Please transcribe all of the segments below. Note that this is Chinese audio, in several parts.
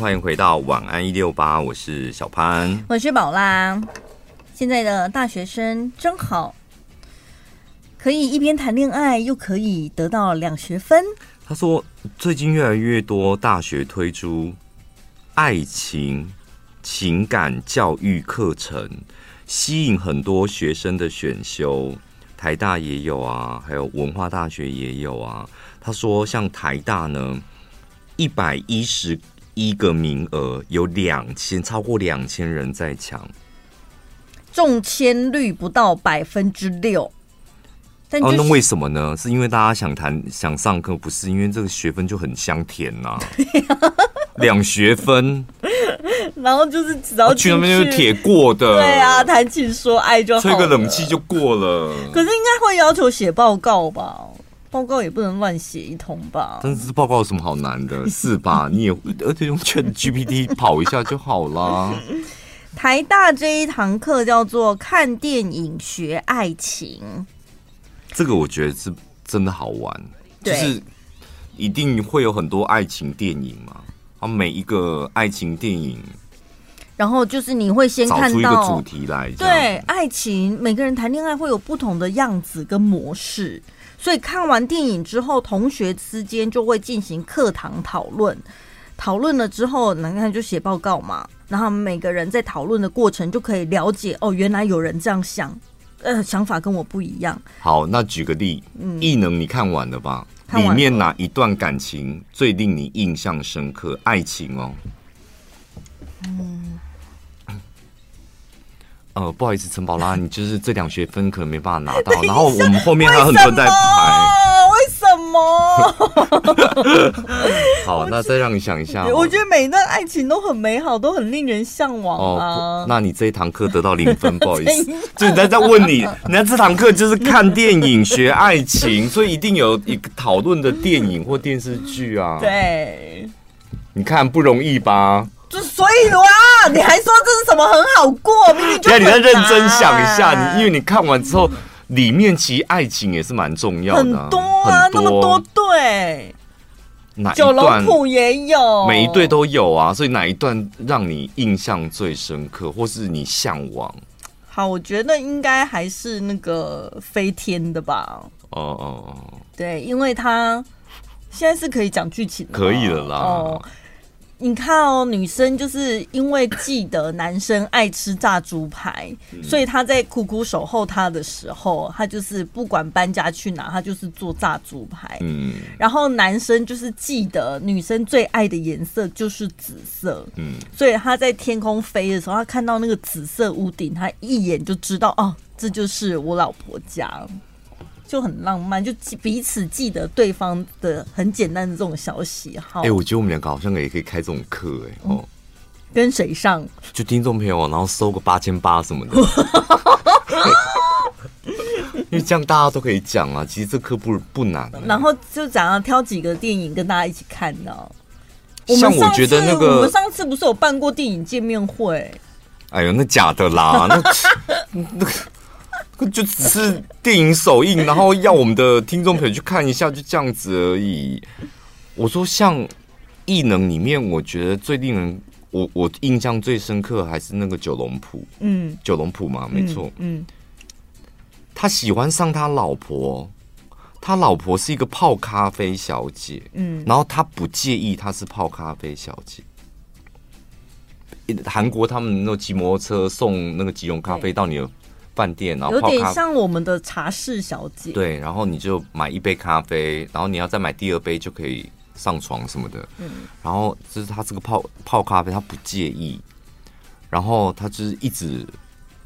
欢迎回到晚安一六八，我是小潘，我是宝拉。现在的大学生真好，可以一边谈恋爱，又可以得到两学分。他说，最近越来越多大学推出爱情情感教育课程，吸引很多学生的选修。台大也有啊，还有文化大学也有啊。他说，像台大呢，一百一十。一个名额有两千，超过两千人在抢，中签率不到百分之六。但、就是、哦，那为什么呢？是因为大家想谈想上课，不是因为这个学分就很香甜呐、啊？两学分，然后就是只要去，去那边就是铁过的，对啊，谈情说爱就好，吹个冷气就过了。可是应该会要求写报告吧？报告也不能乱写一通吧？但是报告有什么好难的？是吧？你也而且用 ChatGPT 跑一下就好啦。台大这一堂课叫做“看电影学爱情”，这个我觉得是真的好玩，就是一定会有很多爱情电影嘛。啊，每一个爱情电影，然后就是你会先看到主题来，对爱情，每个人谈恋爱会有不同的样子跟模式。所以看完电影之后，同学之间就会进行课堂讨论，讨论了之后，那看就写报告嘛。然后每个人在讨论的过程就可以了解，哦，原来有人这样想，呃，想法跟我不一样。好，那举个例，嗯，异能你看完了吧？里面哪一段感情最令你印象深刻？爱情哦。嗯。呃，不好意思，陈宝拉，你就是这两学分可能没办法拿到，然后我们后面还有很多人在排，为什么？好，那再让你想一下。我觉得每一段爱情都很美好，都很令人向往啊。哦，那你这一堂课得到零分，不好意思。就人家在问你，人家这堂课就是看电影学爱情，所以一定有一个讨论的电影或电视剧啊。对，你看不容易吧？就所以哇，你还说这是什么很好过？明明。你再认真想一下，你因为你看完之后，里面其实爱情也是蛮重要的，很多啊，很多那么多对。哪一？九龙埔也有，每一对都有啊。所以哪一段让你印象最深刻，或是你向往？好，我觉得应该还是那个飞天的吧。哦哦哦，对，因为他现在是可以讲剧情，可以了啦。哦你看哦，女生就是因为记得男生爱吃炸猪排，所以他在苦苦守候他的时候，他就是不管搬家去哪，他就是做炸猪排。嗯，然后男生就是记得女生最爱的颜色就是紫色。嗯，所以他在天空飞的时候，他看到那个紫色屋顶，他一眼就知道哦，这就是我老婆家。就很浪漫，就彼此记得对方的很简单的这种小喜好。哎、欸，我觉得我们两个好像也可以开这种课，哎哦。跟谁上？就听众朋友，然后收个八千八什么的。因为这样大家都可以讲啊，其实这课不不难。然后就讲要挑几个电影跟大家一起看呢。像我觉得那个，我们上次不是有办过电影见面会？哎呦，那假的啦，那那个。就只是电影首映，然后要我们的听众朋友去看一下，就这样子而已。我说像《异能》里面，我觉得最令人我我印象最深刻还是那个九龙埔，嗯，九龙埔嘛，没错，嗯，他喜欢上他老婆，他老婆是一个泡咖啡小姐，嗯，然后他不介意她是泡咖啡小姐。韩国他们那种骑摩托车送那个即溶咖啡到你的饭店，然后泡有点像我们的茶室小姐。对，然后你就买一杯咖啡，然后你要再买第二杯就可以上床什么的。嗯，然后就是他这个泡泡咖啡，他不介意，然后他就是一直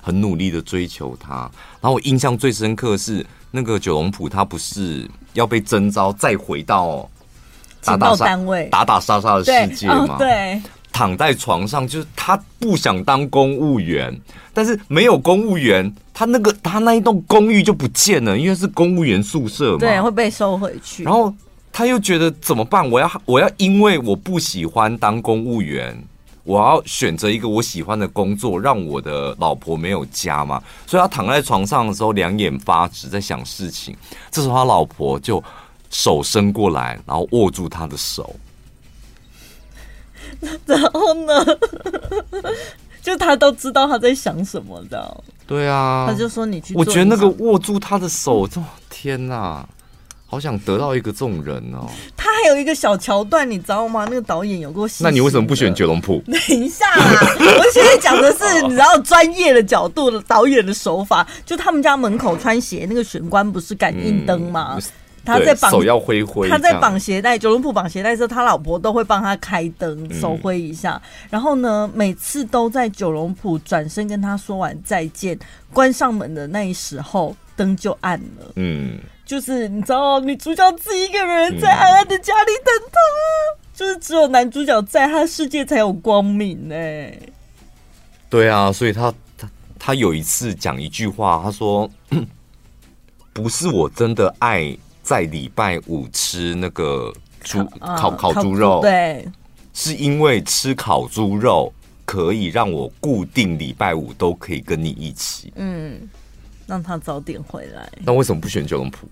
很努力的追求他。然后我印象最深刻的是那个九龙埔，他不是要被征召再回到打打杀单位打打杀杀的世界吗？对。对躺在床上，就是他不想当公务员，但是没有公务员，他那个他那一栋公寓就不见了，因为是公务员宿舍嘛，对，会被收回去。然后他又觉得怎么办？我要我要因为我不喜欢当公务员，我要选择一个我喜欢的工作，让我的老婆没有家嘛。所以他躺在床上的时候，两眼发直，在想事情。这时候他老婆就手伸过来，然后握住他的手。然后呢，就他都知道他在想什么的。对啊，他就说你去。我觉得那个握住他的手，这天哪！好想得到一个这种人哦！他还有一个小桥段，你知道吗？那个导演有过。那你为什么不选九龙铺？等一下啦，我现在讲的是你知道专业的角度的导演的手法。就他们家门口穿鞋那个玄关不是感应灯吗？嗯、他在绑手要挥挥，他在绑鞋带。九龙埔绑鞋带的时候，他老婆都会帮他开灯，手挥一下。嗯、然后呢，每次都在九龙埔转身跟他说完再见，关上门的那时候，灯就暗了。嗯。就是你知道，女主角自己一个人在暗暗的家里等他，嗯、就是只有男主角在，他的世界才有光明呢。对啊，所以他他他有一次讲一句话，他说：“ 不是我真的爱在礼拜五吃那个猪烤烤猪肉，对，是因为吃烤猪肉可以让我固定礼拜五都可以跟你一起。”嗯。让他早点回来。那为什么不选九龙埔？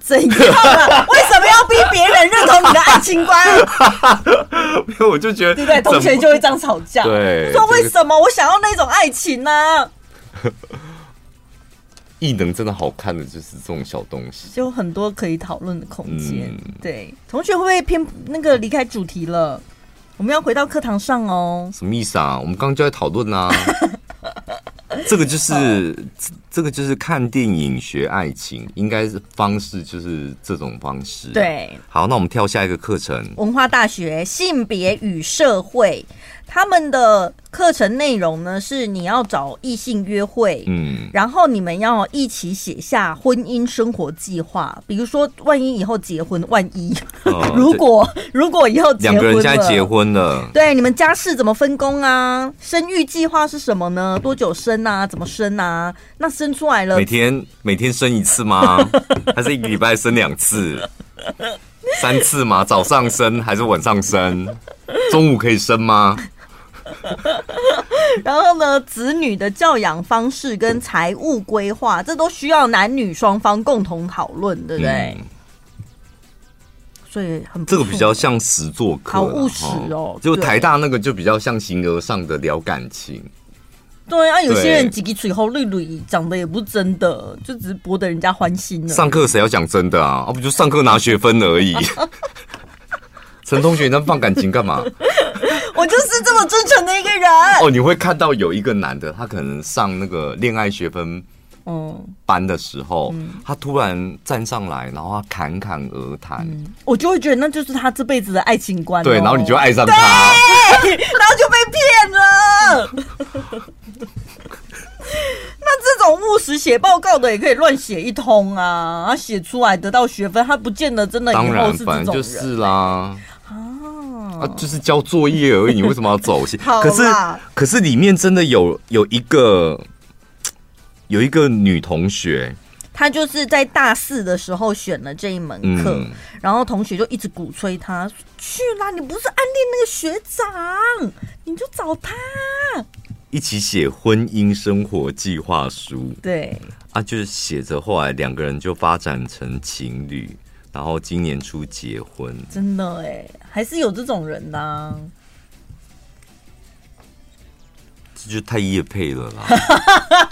怎样啊？为什么要逼别人认同你的爱情观？因为我就觉得，对？同学就会这样吵架。对，说为什么我想要那种爱情呢？异能真的好看的就是这种小东西，就很多可以讨论的空间。嗯、对，同学会不会偏那个离开主题了？我们要回到课堂上哦。什么意思啊？我们刚刚就在讨论啊。这个就是，哦、这个就是看电影学爱情，应该是方式就是这种方式。对，好，那我们跳下一个课程，文化大学性别与社会。他们的课程内容呢，是你要找异性约会，嗯，然后你们要一起写下婚姻生活计划。比如说，万一以后结婚，万一、哦、如果如果以后结婚了，两个人现在结婚了，对，你们家事怎么分工啊？生育计划是什么呢？多久生啊？怎么生啊？那生出来了，每天每天生一次吗？还是一个礼拜生两次？三次吗？早上生还是晚上生？中午可以生吗？然后呢，子女的教养方式跟财务规划，这都需要男女双方共同讨论，对不对？嗯、所以很这个比较像实作课，好务实哦。就台大那个就比较像形而上的聊感情。对啊，有些人几句嘴后绿绿讲的也不是真的，就只是博得人家欢心了。上课谁要讲真的啊？啊，不就上课拿学分而已。陈同学，你那放感情干嘛？我就是这么真诚的一个人。哦，你会看到有一个男的，他可能上那个恋爱学分嗯班的时候，嗯、他突然站上来，然后他侃侃而谈、嗯，我就会觉得那就是他这辈子的爱情观、哦。对，然后你就爱上他，然后就被骗了。那这种务实写报告的也可以乱写一通啊，他写出来得到学分，他不见得真的以后是这种人。当然，反正就是啦。啊，就是交作业而已，你为什么要走 心？可是，可是里面真的有有一个有一个女同学，她就是在大四的时候选了这一门课，嗯、然后同学就一直鼓吹她去啦。你不是暗恋那个学长，你就找他一起写婚姻生活计划书。对啊，就是写着，后来两个人就发展成情侣。然后今年初结婚，真的哎，还是有这种人呐、啊，这就太业配了啦！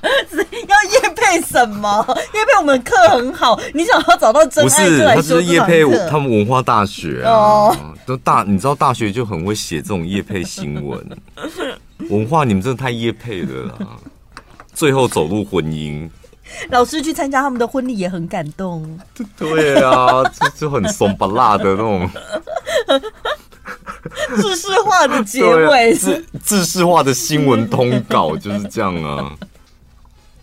要业配什么？业配我们课很好，你想要找到真爱。不是，他是业配他们文化大学啊，哦、都大，你知道大学就很会写这种夜配新闻。文化你们真的太夜配了啦！最后走入婚姻。老师去参加他们的婚礼也很感动。对啊，就就很怂不辣的那种，制式化的结尾是制式化的新闻通稿就是这样啊。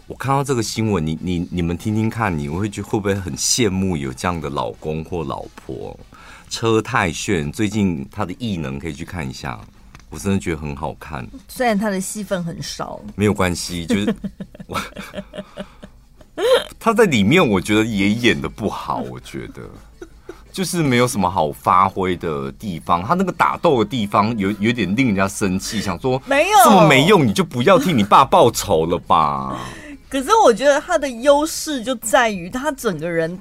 我看到这个新闻，你你你们听听看，你会觉会不会很羡慕有这样的老公或老婆？车太炫最近他的异能可以去看一下，我真的觉得很好看。虽然他的戏份很少，没有关系，就是我。他在里面，我觉得也演的不好。我觉得就是没有什么好发挥的地方。他那个打斗的地方有有点令人家生气，想说没有这么没用，你就不要替你爸报仇了吧。可是我觉得他的优势就在于他整个人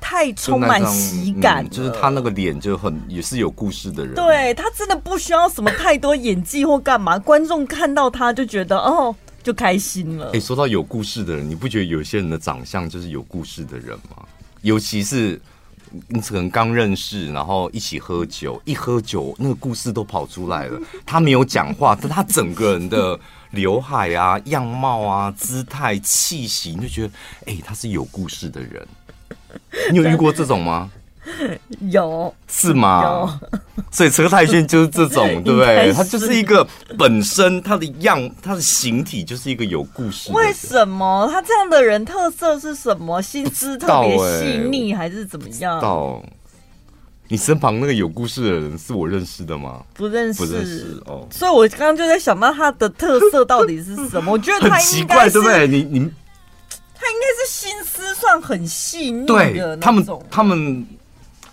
太充满喜感、嗯，就是他那个脸就很也是有故事的人。对，他真的不需要什么太多演技或干嘛，观众看到他就觉得哦，就开心了。哎、欸，说到有故事的人，你不觉得有些人的长相就是有故事的人吗？尤其是你可能刚认识，然后一起喝酒，一喝酒那个故事都跑出来了。他没有讲话，但他整个人的刘海啊、样貌啊、姿态、气息，你就觉得哎、欸，他是有故事的人。你有遇过这种吗？有，是吗？有，所以车太鉉就是这种，对不对？他就是一个本身他的样，他的形体就是一个有故事。为什么他这样的人特色是什么？心思特别细腻，还是怎么样？到你身旁那个有故事的人是我认识的吗？不认识，不认识哦。所以我刚刚就在想到他的特色到底是什么？我觉得他应该是对不对？你你。他应该是心思算很细腻的那种。他们他们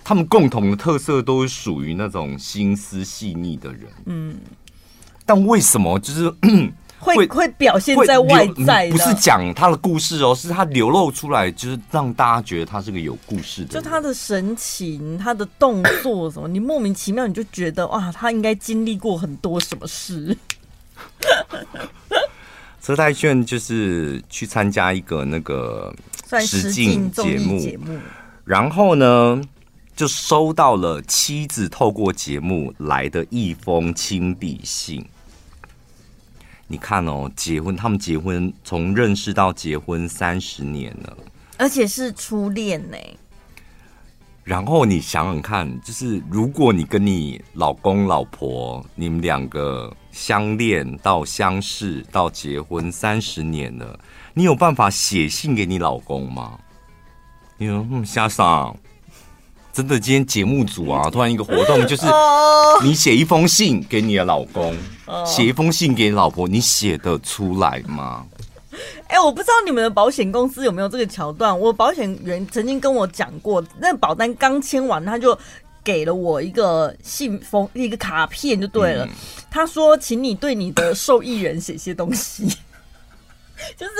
他们共同的特色都是属于那种心思细腻的人。嗯，但为什么就是会会，会表现在外在？不是讲他的故事哦，是他流露出来，就是让大家觉得他是个有故事的。就他的神情、他的动作什么，你莫名其妙你就觉得哇，他应该经历过很多什么事。车太炫就是去参加一个那个实境节目，然后呢，就收到了妻子透过节目来的一封亲笔信。你看哦，结婚，他们结婚从认识到结婚三十年了，而且是初恋呢。然后你想想看，就是如果你跟你老公老婆，你们两个相恋到相识到结婚三十年了，你有办法写信给你老公吗？你说，嗯，瞎想，真的，今天节目组啊，突然一个活动，就是你写一封信给你的老公，写一封信给你老婆，你写得出来吗？哎、欸，我不知道你们的保险公司有没有这个桥段。我保险员曾经跟我讲过，那、保单刚签完，他就给了我一个信封，一个卡片就对了。嗯、他说，请你对你的受益人写些东西。就是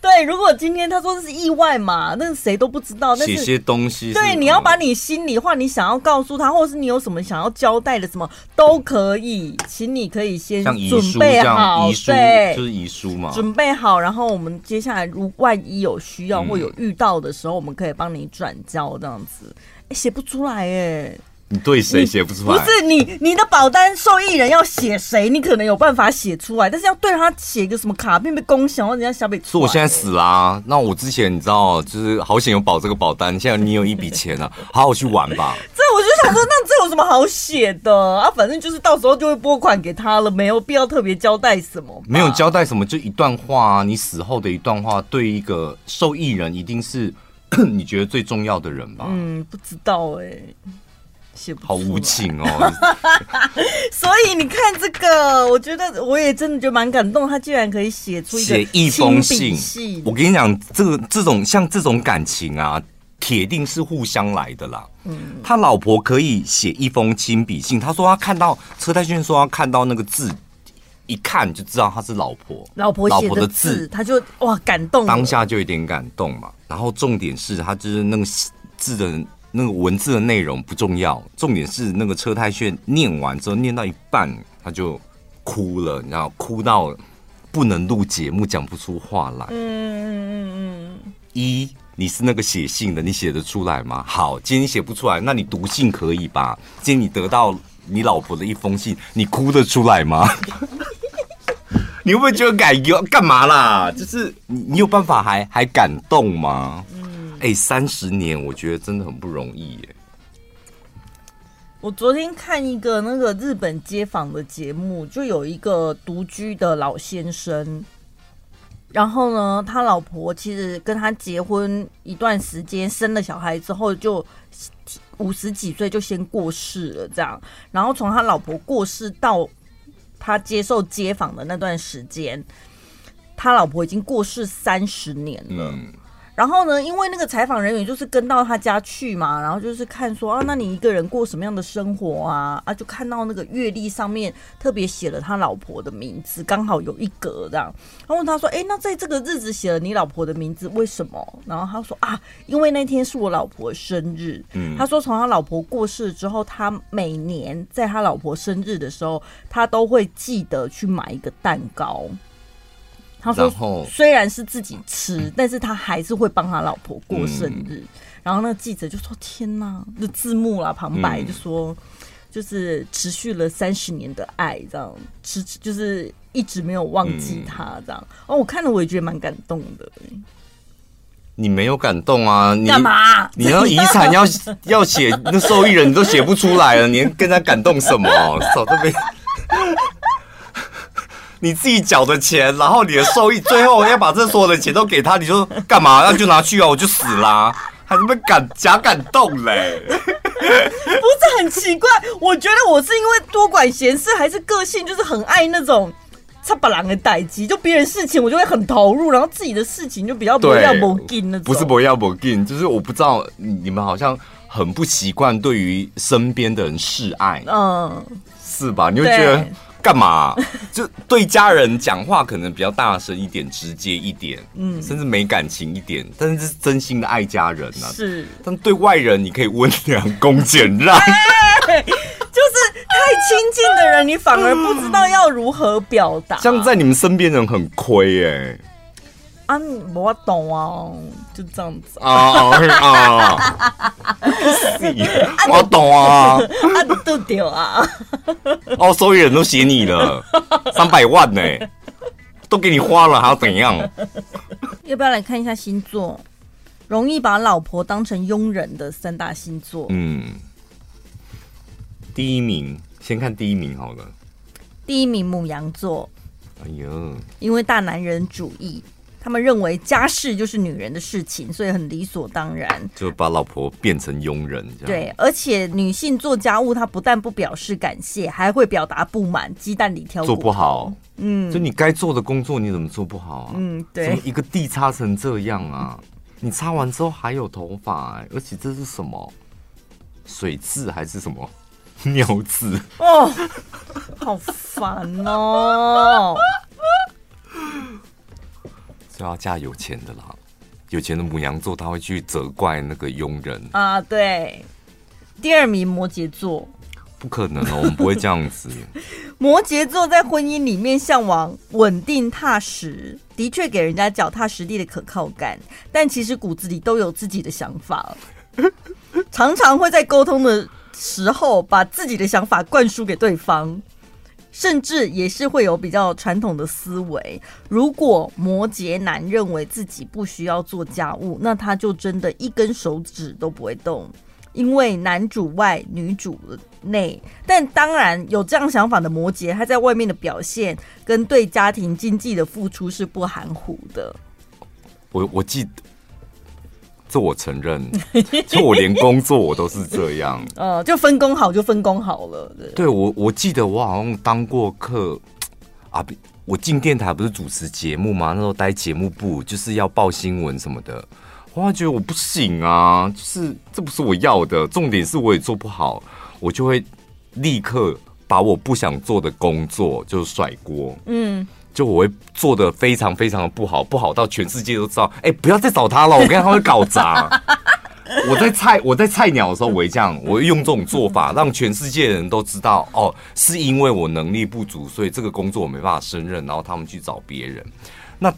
对，如果今天他说这是意外嘛，那谁都不知道。写些东西，对，你要把你心里话，你想要告诉他，或者是你有什么想要交代的，什么都可以，请你可以先准备好，对，就是遗书嘛，准备好，然后我们接下来如万一有需要或有遇到的时候，我们可以帮你转交这样子。哎，写不出来哎。你对谁写不出来？不是你，你的保单受益人要写谁？你可能有办法写出来，但是要对他写一个什么卡片被公享，人家小北。说我现在死啦、啊！那我之前你知道，就是好险有保这个保单，现在你有一笔钱了、啊，好好去玩吧。这我就想说，那这有什么好写的啊？反正就是到时候就会拨款给他了，没有必要特别交代什么。没有交代什么，就一段话啊，你死后的一段话，对一个受益人一定是 你觉得最重要的人吧？嗯，不知道哎、欸。好无情哦！所以你看这个，我觉得我也真的就蛮感动，他竟然可以写出写一封信。我跟你讲，这个这种像这种感情啊，铁定是互相来的啦。嗯，他老婆可以写一封亲笔信，他说他看到车太炫说他看到那个字，一看就知道他是老婆，老婆老婆的字，他就哇感动，当下就有点感动嘛。然后重点是他就是那个字的。那个文字的内容不重要，重点是那个车太炫念完之后，念到一半他就哭了，你知道，哭到不能录节目，讲不出话来。嗯嗯嗯嗯。一，你是那个写信的，你写得出来吗？好，今天你写不出来，那你读信可以吧？今天你得到你老婆的一封信，你哭得出来吗？你会不会觉得感觉干嘛啦？就是你，你有办法还还感动吗？哎，三十年，我觉得真的很不容易耶。我昨天看一个那个日本街访的节目，就有一个独居的老先生，然后呢，他老婆其实跟他结婚一段时间，生了小孩之后，就五十几岁就先过世了，这样。然后从他老婆过世到他接受街访的那段时间，他老婆已经过世三十年了。嗯然后呢，因为那个采访人员就是跟到他家去嘛，然后就是看说啊，那你一个人过什么样的生活啊？啊，就看到那个阅历上面特别写了他老婆的名字，刚好有一格这样。他问他说，哎，那在这个日子写了你老婆的名字，为什么？然后他说啊，因为那天是我老婆生日。嗯，他说从他老婆过世之后，他每年在他老婆生日的时候，他都会记得去买一个蛋糕。他说：“虽然是自己吃，但是他还是会帮他老婆过生日。嗯、然后那个记者就说：‘天哪！’就字幕啦，旁白就说：‘嗯、就是持续了三十年的爱，这样持就是一直没有忘记他，这样。嗯’哦，我看了我也觉得蛮感动的。你没有感动啊？你干嘛？你要遗产要要写那受益人你都写不出来了，你跟他感动什么？手都没。”你自己缴的钱，然后你的受益，最后要把这所有的钱都给他，你说干嘛？那就拿去啊，我就死啦，还他妈感假感动嘞？不是很奇怪？我觉得我是因为多管闲事，还是个性就是很爱那种插把郎的代机，就别人事情我就会很投入，然后自己的事情就比较不要不紧那种。不是不要不紧，就是我不知道你们好像很不习惯对于身边的人示爱，嗯，是吧？你会觉得。干嘛？就对家人讲话可能比较大声一点、直接一点，嗯，甚至没感情一点，但是这是真心的爱家人啊。是，但对外人你可以温良恭俭让，就是太亲近的人，你反而不知道要如何表达。像在你们身边人很亏哎。啊，我懂啊，就这样子啊 啊！我懂啊，啊都丢啊！哦，所有人都写你了，三百万呢，都给你花了，还要怎样？要不要来看一下星座？容易把老婆当成佣人的三大星座。嗯，第一名，先看第一名好了。第一名母羊座。哎呦，因为大男人主义。他们认为家事就是女人的事情，所以很理所当然，就把老婆变成佣人这样。对，而且女性做家务，她不但不表示感谢，还会表达不满，鸡蛋里挑骨头。做不好，嗯，就你该做的工作，你怎么做不好啊？嗯，对，怎么一个地擦成这样啊？你擦完之后还有头发，欸，而且这是什么水渍还是什么 尿渍？哦，好烦哦。就要嫁有钱的啦，有钱的母羊座他会去责怪那个佣人啊。对，第二名摩羯座，不可能哦，我们不会这样子。摩羯座在婚姻里面向往稳定踏实，的确给人家脚踏实地的可靠感，但其实骨子里都有自己的想法，常常会在沟通的时候把自己的想法灌输给对方。甚至也是会有比较传统的思维。如果摩羯男认为自己不需要做家务，那他就真的一根手指都不会动，因为男主外女主内。但当然有这样想法的摩羯，他在外面的表现跟对家庭经济的付出是不含糊的。我我记得。这我承认，就我连工作我都是这样，呃，就分工好就分工好了。对，对我我记得我好像当过客啊，我进电台不是主持节目吗？那时候待节目部就是要报新闻什么的，我觉得我不行啊，就是这不是我要的。重点是我也做不好，我就会立刻把我不想做的工作就甩锅。嗯。就我会做的非常非常的不好，不好到全世界都知道。哎、不要再找他了，我跟他会搞砸。我在菜我在菜鸟的时候，我会这样，我会用这种做法，让全世界的人都知道，哦，是因为我能力不足，所以这个工作我没办法胜任，然后他们去找别人。那。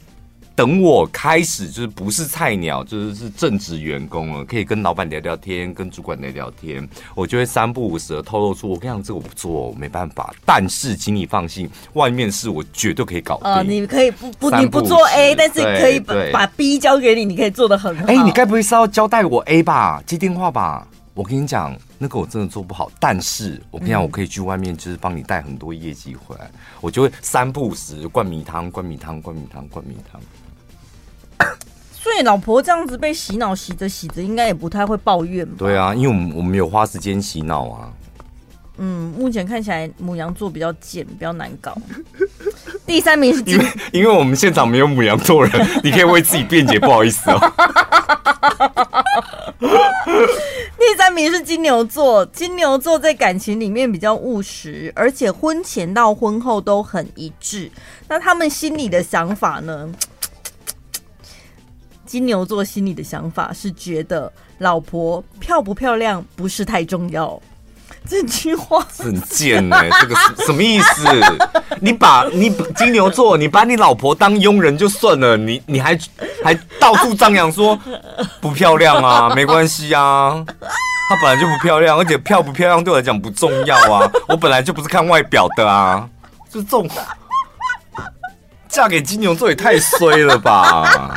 等我开始就是不是菜鸟，就是是正职员工了，可以跟老板聊聊天，跟主管聊聊天，我就会三不五时的透露出，我跟你讲，这个我不做，我没办法。但是请你放心，外面事我绝对可以搞定。呃，你可以不不，你不做 A，但是可以把把 B 交给你，你可以做的很好。哎、欸，你该不会是要交代我 A 吧？接电话吧。我跟你讲，那个我真的做不好，但是我跟你讲，我可以去外面，就是帮你带很多业绩回来。我就会三不五时灌米汤，灌米汤，灌米汤，灌米汤。所以老婆这样子被洗脑洗着洗着，应该也不太会抱怨吧？对啊，因为我们我们有花时间洗脑啊。嗯，目前看起来母羊座比较贱，比较难搞。第三名是 因为因为我们现场没有母羊座人，你可以为自己辩解，不好意思哦。第三名是金牛座，金牛座在感情里面比较务实，而且婚前到婚后都很一致。那他们心里的想法呢？金牛座心里的想法是觉得老婆漂不漂亮不是太重要。这句话 很贱哎、欸，这个是什么意思？你把你金牛座，你把你老婆当佣人就算了，你你还还到处张扬说不漂亮啊，没关系啊，她本来就不漂亮，而且漂不漂亮对我来讲不重要啊，我本来就不是看外表的啊，就这种嫁给金牛座也太衰了吧。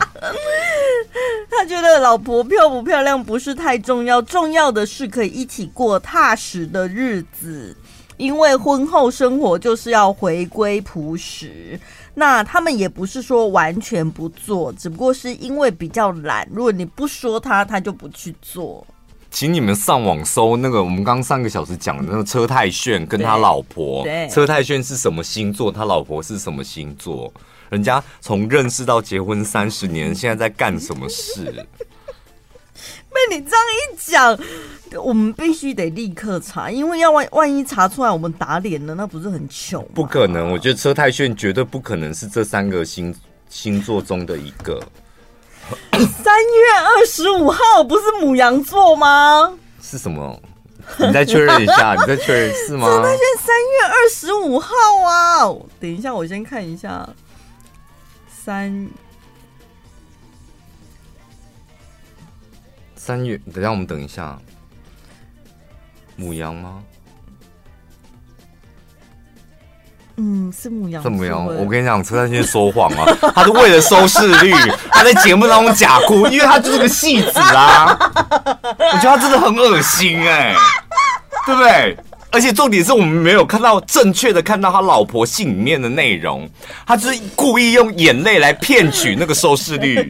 他觉得老婆漂不漂亮不是太重要，重要的是可以一起过踏实的日子。因为婚后生活就是要回归朴实。那他们也不是说完全不做，只不过是因为比较懒。如果你不说他，他就不去做。请你们上网搜那个我们刚上个小时讲的那个车太炫跟他老婆。对，车太炫是什么星座？他老婆是什么星座？人家从认识到结婚三十年，现在在干什么事？被你这样一讲，我们必须得立刻查，因为要万万一查出来，我们打脸了，那不是很糗？不可能，我觉得车太炫绝对不可能是这三个星星座中的一个。三月二十五号不是母羊座吗？是什么？你再确认一下，你再确认是吗？车太鉉三月二十五号啊！等一下，我先看一下。三三月，等下我们等一下，母羊吗？嗯，是母羊。是母羊。我跟你讲，车太鉉说谎啊，他是为了收视率，他在节目当中假哭，因为他就是个戏子啊。我觉得他真的很恶心哎、欸，对不对？而且重点是我们没有看到正确的看到他老婆信里面的内容，他就是故意用眼泪来骗取那个收视率。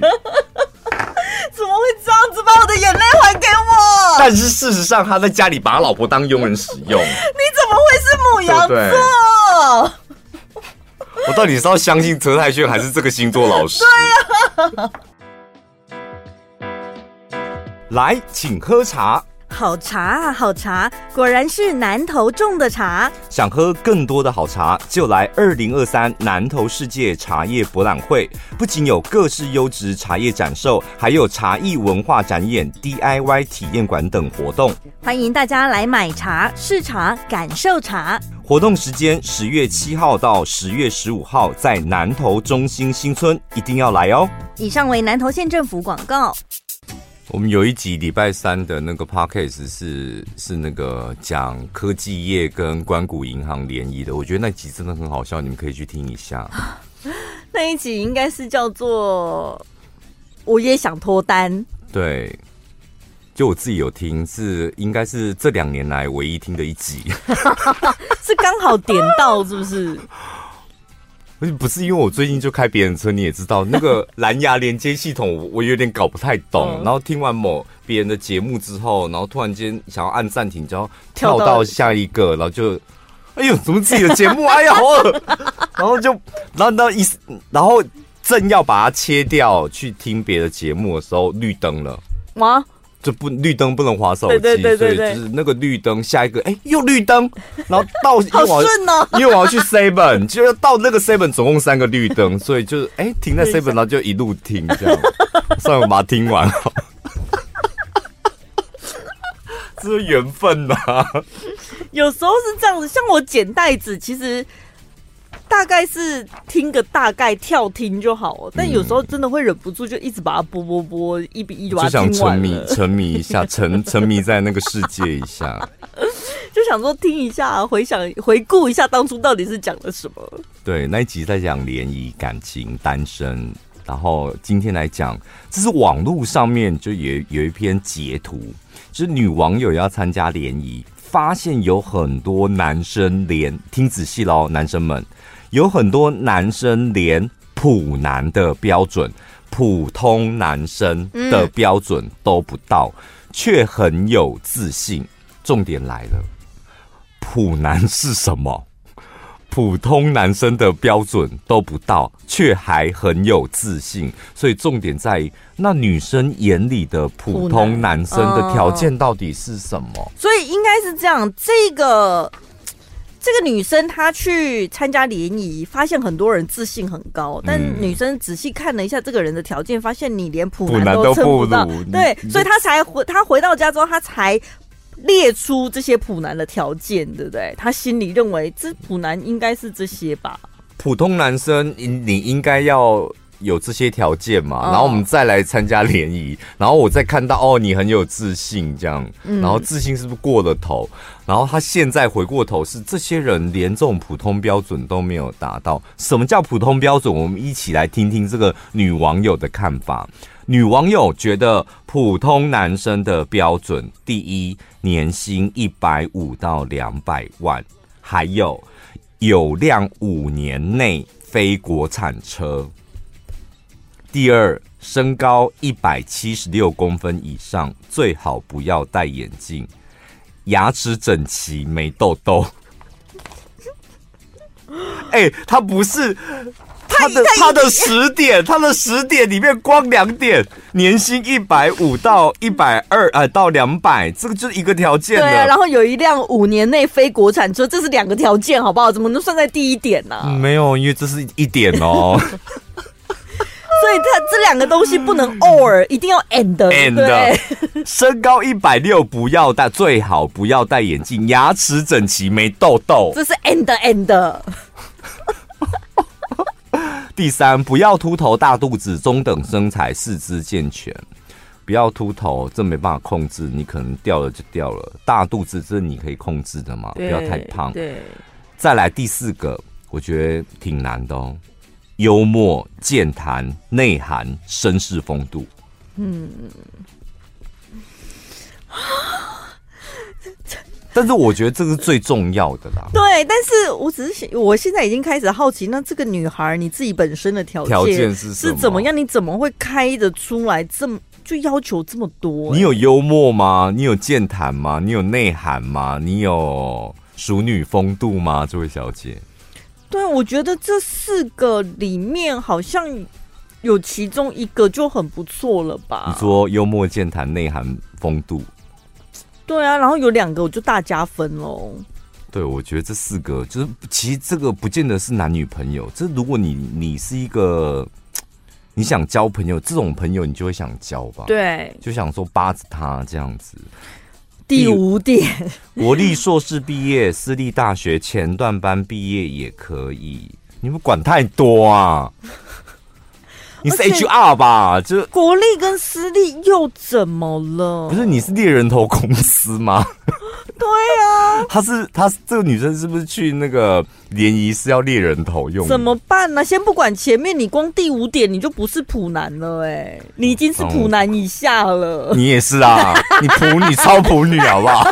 怎么会这样子把我的眼泪还给我？但是事实上他在家里把他老婆当佣人使用。你怎么会是母羊座？对对，我到底是要相信车太炫还是这个星座老师？对呀、啊。来，请喝茶。好茶啊，好茶，果然是南投种的茶。想喝更多的好茶，就来二零二三南投世界茶叶博览会。不仅有各式优质茶叶展售，还有茶艺文化展演、DIY 体验馆等活动。欢迎大家来买茶、试茶、感受茶。活动时间十月七号到十月十五号，在南投中心新村，一定要来哦。以上为南投县政府广告。我们有一集礼拜三的那个 podcast 是是那个讲科技业跟关谷银行联谊的，我觉得那集真的很好笑，你们可以去听一下。那一集应该是叫做“我也想脱单”。对，就我自己有听，是应该是这两年来唯一听的一集，是刚好点到是不是？不是因为我最近就开别人车，你也知道那个蓝牙连接系统，我有点搞不太懂。然后听完某别人的节目之后，然后突然间想要按暂停，就要跳到下一个，然后就，哎呦，怎么自己的节目？哎呀，好恶！然后就，然后到一，然后正要把它切掉去听别的节目的时候，绿灯了。哇！就不绿灯不能滑手机，对对对对对，所以就是那个绿灯，下一个哎、欸、又绿灯，然后到好顺哦，因为我要去 seven，就要到那个 seven 总共三个绿灯，所以就是哎、欸、停在 seven，然后就一路停这样，算了，我把它听完了，这是缘分呐，有时候是这样子，像我捡袋子，其实。大概是听个大概跳听就好了，但有时候真的会忍不住，就一直把它播播播，一比一就把它听完了。就想沉迷沉迷一下，沉沉迷在那个世界一下，就想说听一下，回想回顾一下当初到底是讲了什么。对，那一集在讲联谊、感情、单身，然后今天来讲，这是网络上面就有有一篇截图，就是女网友要参加联谊，发现有很多男生连听仔细喽，男生们。有很多男生连普男的标准、普通男生的标准都不到，却很有自信。重点来了，普男是什么？普通男生的标准都不到，却还很有自信。所以重点在于，那女生眼里的普通男生的条件到底是什么？所以应该是这样，这个。这个女生她去参加联谊，发现很多人自信很高，但女生仔细看了一下这个人的条件，发现你连普男都称不到，对，所以她才回，她回到家之后，她才列出这些普男的条件，对不对？她心里认为这普男应该是这些吧？普通男生，你你应该要。有这些条件嘛，然后我们再来参加联谊，然后我再看到哦，你很有自信这样，然后自信是不是过了头？然后他现在回过头是这些人连这种普通标准都没有达到。什么叫普通标准？我们一起来听听这个女网友的看法。女网友觉得普通男生的标准，第一，年薪一百五到两百万，还有有辆五年内非国产车。第二，身高一百七十六公分以上，最好不要戴眼镜，牙齿整齐，没痘痘。哎、欸，他不是他的他的十点，他的十点里面光两点，年薪一百五到一百二，呃，到两百，这个就是一个条件。对、啊，然后有一辆五年内非国产车，这是两个条件，好不好？怎么能算在第一点呢、啊嗯？没有，因为这是一点哦。所以它这两个东西不能 or，一定要 and。and 对，身高一百六，不要戴，最好不要戴眼镜，牙齿整齐，没痘痘。这是 and and。第三，不要秃头、大肚子、中等身材、四肢健全。不要秃头，这没办法控制，你可能掉了就掉了。大肚子，这是你可以控制的嘛？不要太胖。对。再来第四个，我觉得挺难的哦。幽默、健谈、内涵、绅士风度。嗯，但是我觉得这个是最重要的啦。对，但是我只是我现在已经开始好奇，那这个女孩你自己本身的条件是什？是怎么样？你怎么会开得出来这么就要求这么多？你有幽默吗？你有健谈吗？你有内涵吗？你有淑女风度吗？这位小姐？对，我觉得这四个里面好像有其中一个就很不错了吧？你说幽默、健谈、内涵、风度，对啊，然后有两个我就大加分喽。对，我觉得这四个就是，其实这个不见得是男女朋友。这如果你你是一个你想交朋友，这种朋友你就会想交吧？对，就想说巴着他这样子。第五点，国立硕士毕业，私立大学前段班毕业也可以。你们管太多啊！你是 HR 吧？就国立跟私立又怎么了？不是，你是猎人头公司吗？对啊，她是她这个女生是不是去那个联谊是要猎人头用？怎么办呢？先不管前面，你光第五点你就不是普男了哎、欸，你已经是普男以下了。你也是啊，你普女超普女好不好？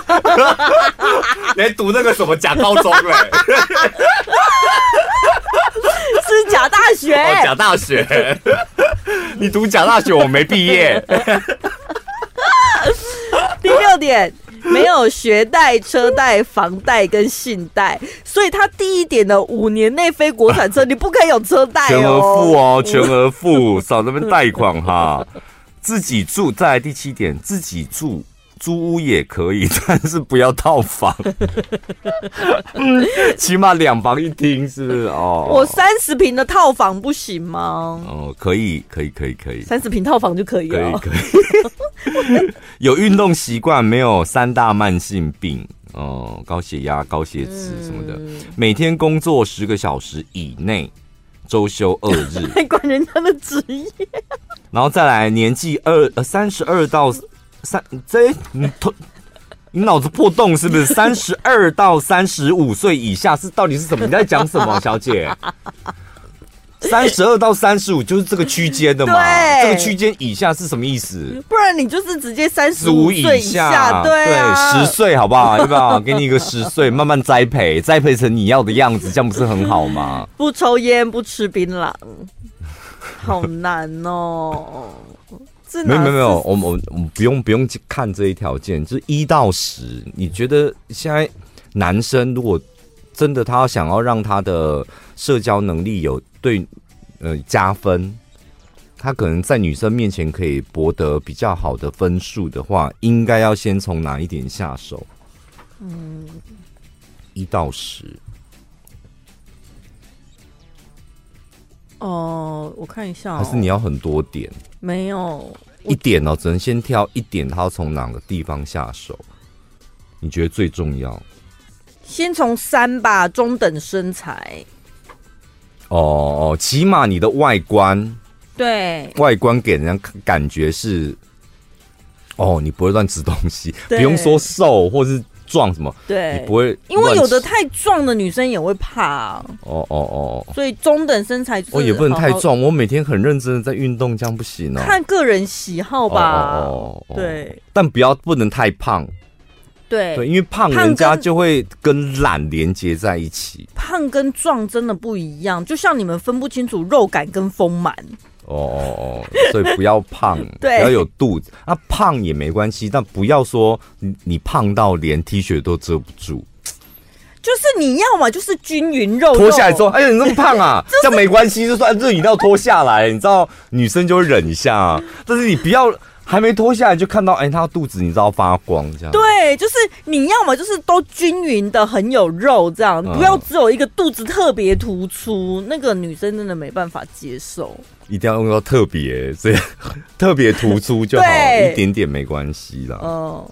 你还读那个什么假高中哎、欸？是假大学，哦，假大学。你读假大学，我没毕业。第六点。没有学贷、车贷、房贷跟信贷，所以他第一点的五年内非国产车，你不可以有车贷哦。全额付哦，全额付，少那边贷款哈。自己住，再来第七点，自己住。租屋也可以，但是不要套房。起码两房一厅是不是？哦，我三十平的套房不行吗？哦，可以，可以，可以，可以。三十平套房就可以了。可以，可以。有运动习惯，没有三大慢性病，哦，高血压、高血脂什么的。嗯、每天工作十个小时以内，周休二日。还管人家的职业？然后再来，年纪二呃三十二到。三这你头你脑子破洞是不是？三十二到三十五岁以下是到底是什么？你在讲什么，小姐？三十二到三十五就是这个区间的嘛？这个区间以下是什么意思？不然你就是直接三十五以下，对啊，十岁好不好？要不要给你一个十岁，慢慢栽培，栽培成你要的样子，这样不是很好吗？不抽烟，不吃槟榔，好难哦。没有没有没有，我们我们不用不用去看这一条件，就是一到十，你觉得现在男生如果真的他想要让他的社交能力有对呃加分，他可能在女生面前可以博得比较好的分数的话，应该要先从哪一点下手？嗯，一到十。哦，我看一下，还是你要很多点？没有一点哦，只能先挑一点，他要从哪个地方下手？你觉得最重要？先从三吧，中等身材。哦哦，起码你的外观，对，外观给人家感觉是，哦，你不会乱吃东西，不用说瘦或是。壮什么？对，你不会，因为有的太壮的女生也会怕啊。哦哦哦，所以中等身材我也不能太壮。我每天很认真的在运动，这样不行哦。看个人喜好吧。哦，对，但不要不能太胖。对对，因为胖人家就会跟懒连接在一起。胖跟壮真的不一样，就像你们分不清楚肉感跟丰满。哦哦哦，所以不要胖，对，不要有肚子。那、啊、胖也没关系，但不要说你你胖到连 T 恤都遮不住。就是你要嘛，就是均匀肉，脱下来之后，哎呀，你那么胖啊，这样没关系，就算这一定要脱下来，你知道，女生就会忍一下啊。但是你不要。还没脱下来就看到，哎、欸，他的肚子你知道发光这样。对，就是你要么就是都均匀的很有肉这样，不要只有一个肚子特别突出，那个女生真的没办法接受。一定要用到特别，所以特别突出就好，一点点没关系啦。嗯，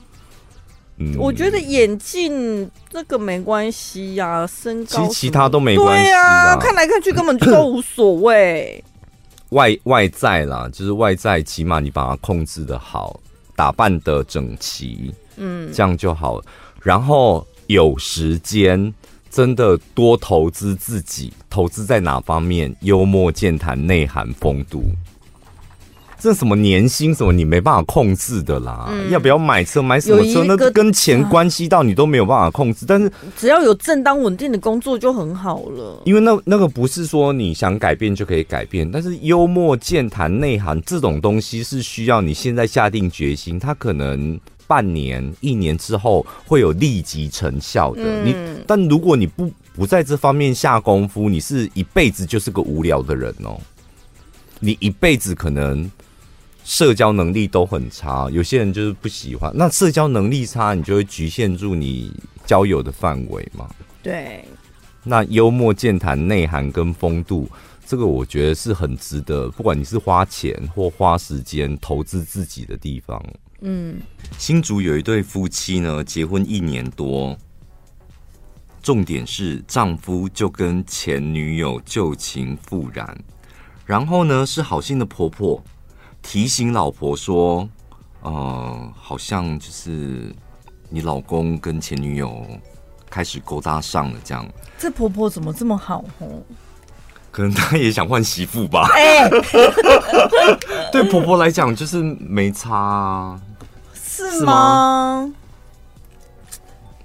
嗯，我觉得眼镜这个没关系呀、啊，身高其实其他都没关系啊，看来看去根本就都无所谓。外外在啦，就是外在，起码你把它控制的好，打扮的整齐，嗯，这样就好。然后有时间，真的多投资自己，投资在哪方面？幽默、健谈、内涵、风度。这什么年薪什么你没办法控制的啦，嗯、要不要买车买什么车，那跟钱关系到你都没有办法控制。但是只要有正当稳定的工作就很好了。因为那那个不是说你想改变就可以改变，但是幽默、健谈、内涵这种东西是需要你现在下定决心，它可能半年、一年之后会有立即成效的。嗯、你但如果你不不在这方面下功夫，你是一辈子就是个无聊的人哦。你一辈子可能。社交能力都很差，有些人就是不喜欢。那社交能力差，你就会局限住你交友的范围嘛。对。那幽默、健谈、内涵跟风度，这个我觉得是很值得，不管你是花钱或花时间投资自己的地方。嗯。新竹有一对夫妻呢，结婚一年多，重点是丈夫就跟前女友旧情复燃，然后呢是好心的婆婆。提醒老婆说：“呃，好像就是你老公跟前女友开始勾搭上了，这样。”这婆婆怎么这么好哦？可能她也想换媳妇吧。哎，对婆婆来讲就是没差啊，是吗？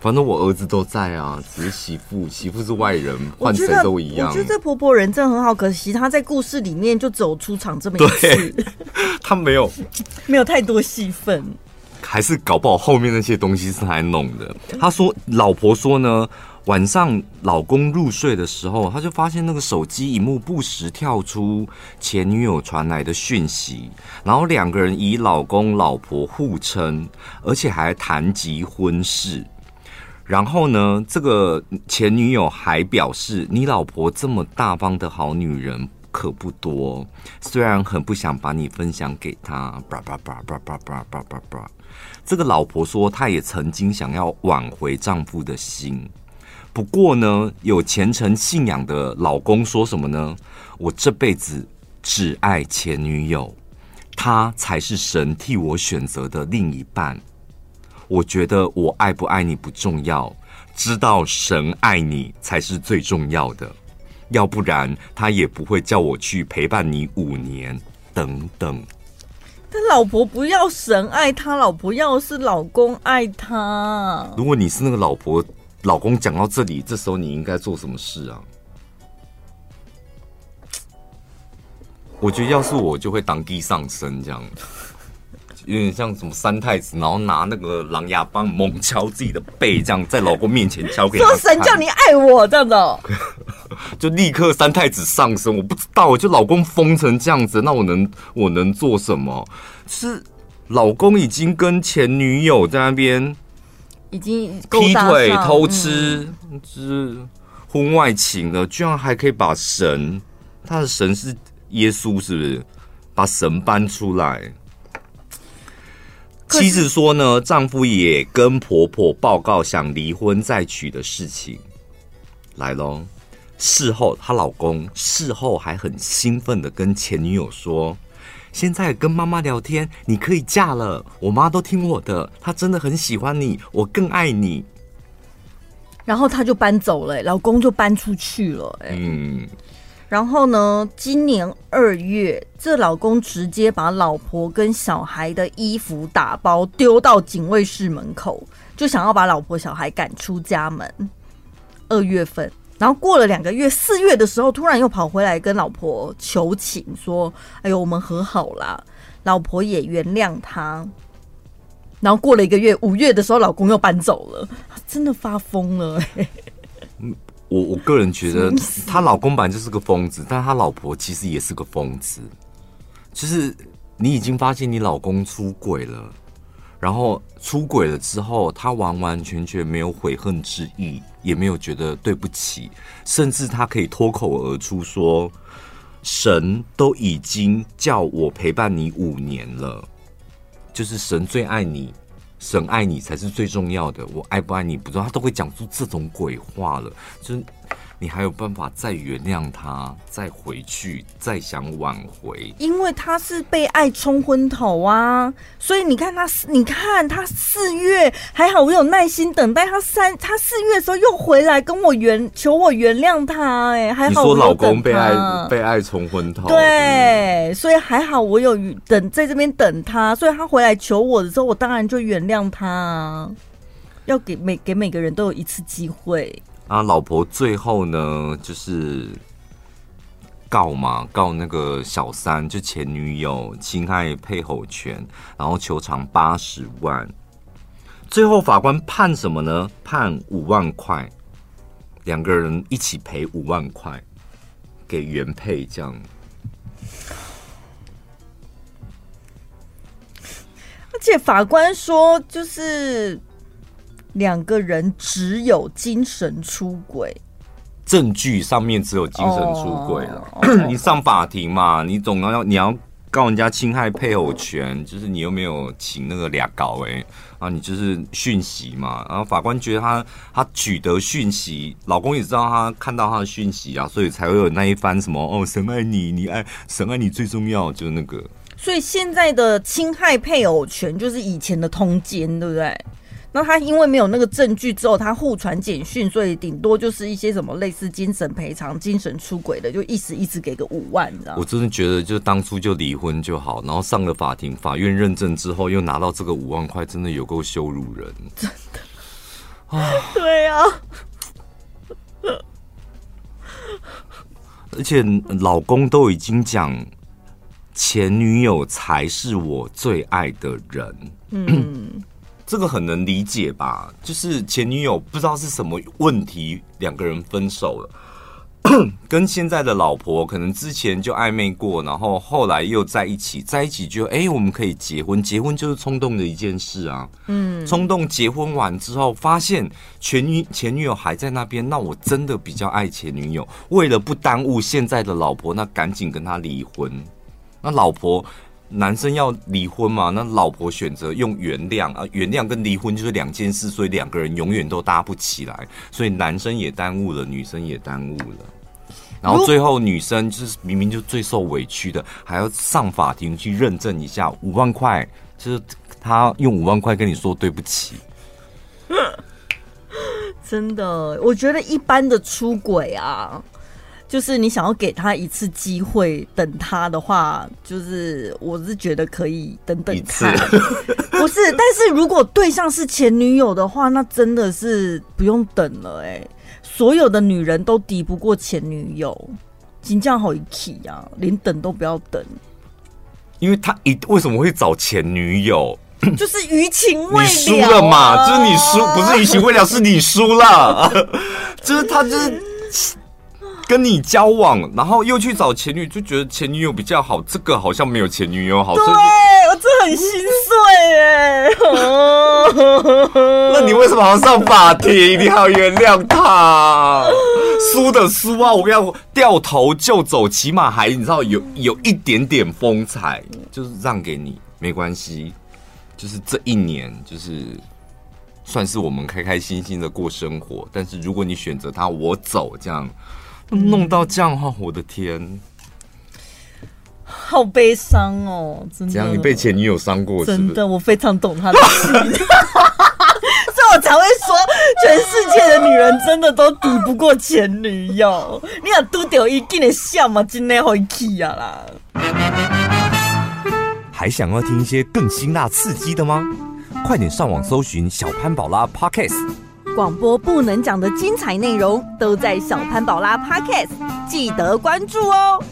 反正我儿子都在啊，只是媳妇，媳妇是外人，换谁都一样。我觉得这婆婆人真的很好，可惜她在故事里面就只有出场这么一次，她没有没有太多戏份，还是搞不好后面那些东西是她弄的。她说，老婆说呢，晚上老公入睡的时候，她就发现那个手机萤幕不时跳出前女友传来的讯息，然后两个人以老公老婆互称，而且还谈及婚事。然后呢，这个前女友还表示：“你老婆这么大方的好女人可不多，虽然很不想把你分享给她。”叭叭叭叭叭叭叭叭叭。这个老婆说，她也曾经想要挽回丈夫的心，不过呢，有虔诚信仰的老公说什么呢？我这辈子只爱前女友，她才是神替我选择的另一半。我觉得我爱不爱你不重要，知道神爱你才是最重要的，要不然他也不会叫我去陪伴你五年。等等，他老婆不要神爱他，老婆要的是老公爱他。如果你是那个老婆，老公讲到这里，这时候你应该做什么事啊？我觉得要是我，就会当地上身这样。有点像什么三太子，然后拿那个狼牙棒猛敲自己的背，这样在老公面前敲给他。说神叫你爱我这样子，哦，就立刻三太子上身。我不知道，就老公疯成这样子，那我能我能做什么？是老公已经跟前女友在那边已经劈腿偷吃，嗯、是婚外情了，居然还可以把神，他的神是耶稣，是不是？把神搬出来。妻子说呢，丈夫也跟婆婆报告想离婚再娶的事情。来喽，事后她老公事后还很兴奋的跟前女友说：“现在跟妈妈聊天，你可以嫁了，我妈都听我的，她真的很喜欢你，我更爱你。”然后她就搬走了，老公就搬出去了。嗯。然后呢，今年二月，这老公直接把老婆跟小孩的衣服打包丢到警卫室门口，就想要把老婆小孩赶出家门。二月份，然后过了两个月，四月的时候，突然又跑回来跟老婆求情，说：“哎呦，我们和好啦，老婆也原谅他。”然后过了一个月，五月的时候，老公又搬走了，真的发疯了。我我个人觉得，她老公本来就是个疯子，但她老婆其实也是个疯子。就是你已经发现你老公出轨了，然后出轨了之后，他完完全全没有悔恨之意，也没有觉得对不起，甚至他可以脱口而出说：“神都已经叫我陪伴你五年了，就是神最爱你。”神爱你才是最重要的，我爱不爱你不重要，他都会讲出这种鬼话了，就是。你还有办法再原谅他，再回去，再想挽回？因为他是被爱冲昏头啊，所以你看他，你看他四月还好，我有耐心等待他三，他四月的时候又回来跟我原求我原谅他，哎，还好。你说老公被爱被爱冲昏头，对，所以还好我有等在这边等他，所以他回来求我的时候，我当然就原谅他，要给每给每个人都有一次机会。啊，老婆最后呢，就是告嘛，告那个小三，就前女友侵害配偶权，然后求偿八十万。最后法官判什么呢？判五万块，两个人一起赔五万块给原配，这样。而且法官说，就是。两个人只有精神出轨，证据上面只有精神出轨了。Oh, 你上法庭嘛，你总要你要告人家侵害配偶权，就是你又没有请那个俩搞哎啊，你就是讯息嘛。然后法官觉得他他取得讯息，老公也知道他看到他的讯息啊，所以才会有那一番什么哦，神爱你，你爱神爱你最重要，就是那个。所以现在的侵害配偶权就是以前的通奸，对不对？那他因为没有那个证据之后，他互传简讯，所以顶多就是一些什么类似精神赔偿、精神出轨的，就一时一直给个五万，你知道？我真的觉得，就当初就离婚就好，然后上了法庭，法院认证之后又拿到这个五万块，真的有够羞辱人，真的。啊，对啊。而且老公都已经讲，前女友才是我最爱的人。嗯。这个很能理解吧？就是前女友不知道是什么问题，两个人分手了，跟现在的老婆可能之前就暧昧过，然后后来又在一起，在一起就哎，我们可以结婚，结婚就是冲动的一件事啊。嗯，冲动结婚完之后，发现前女前女友还在那边，那我真的比较爱前女友，为了不耽误现在的老婆，那赶紧跟他离婚。那老婆。男生要离婚嘛？那老婆选择用原谅啊，原谅跟离婚就是两件事，所以两个人永远都搭不起来，所以男生也耽误了，女生也耽误了。然后最后女生就是明明就最受委屈的，还要上法庭去认证一下五万块，就是他用五万块跟你说对不起。真的，我觉得一般的出轨啊。就是你想要给他一次机会，等他的话，就是我是觉得可以等等看，不是？但是如果对象是前女友的话，那真的是不用等了哎、欸！所有的女人都敌不过前女友，金匠好一气呀，连等都不要等。因为他一为什么会找前女友？就是余情未了，你输了嘛？就是你输，不是余情未了，是你输了。就是他就是跟你交往，然后又去找前女，就觉得前女友比较好。这个好像没有前女友好。对，我真的很心碎哎。那你为什么要上法庭？你还要原谅他？输的输啊！我跟你讲，掉头就走，起码还你知道有有一点点风采，就是让给你，没关系。就是这一年，就是算是我们开开心心的过生活。但是如果你选择他，我走，这样弄到这样的话，我的天，好悲伤哦！真的，这样你被前女友伤过是不是？真的，我非常懂他的心，所以我才会说，全世界的女人真的都抵不过前女友。你要拄到一定的笑嘛，真的会气啊啦！还想要听一些更辛辣刺激的吗？快点上网搜寻小潘宝拉 Podcast，广播不能讲的精彩内容都在小潘宝拉 Podcast，记得关注哦。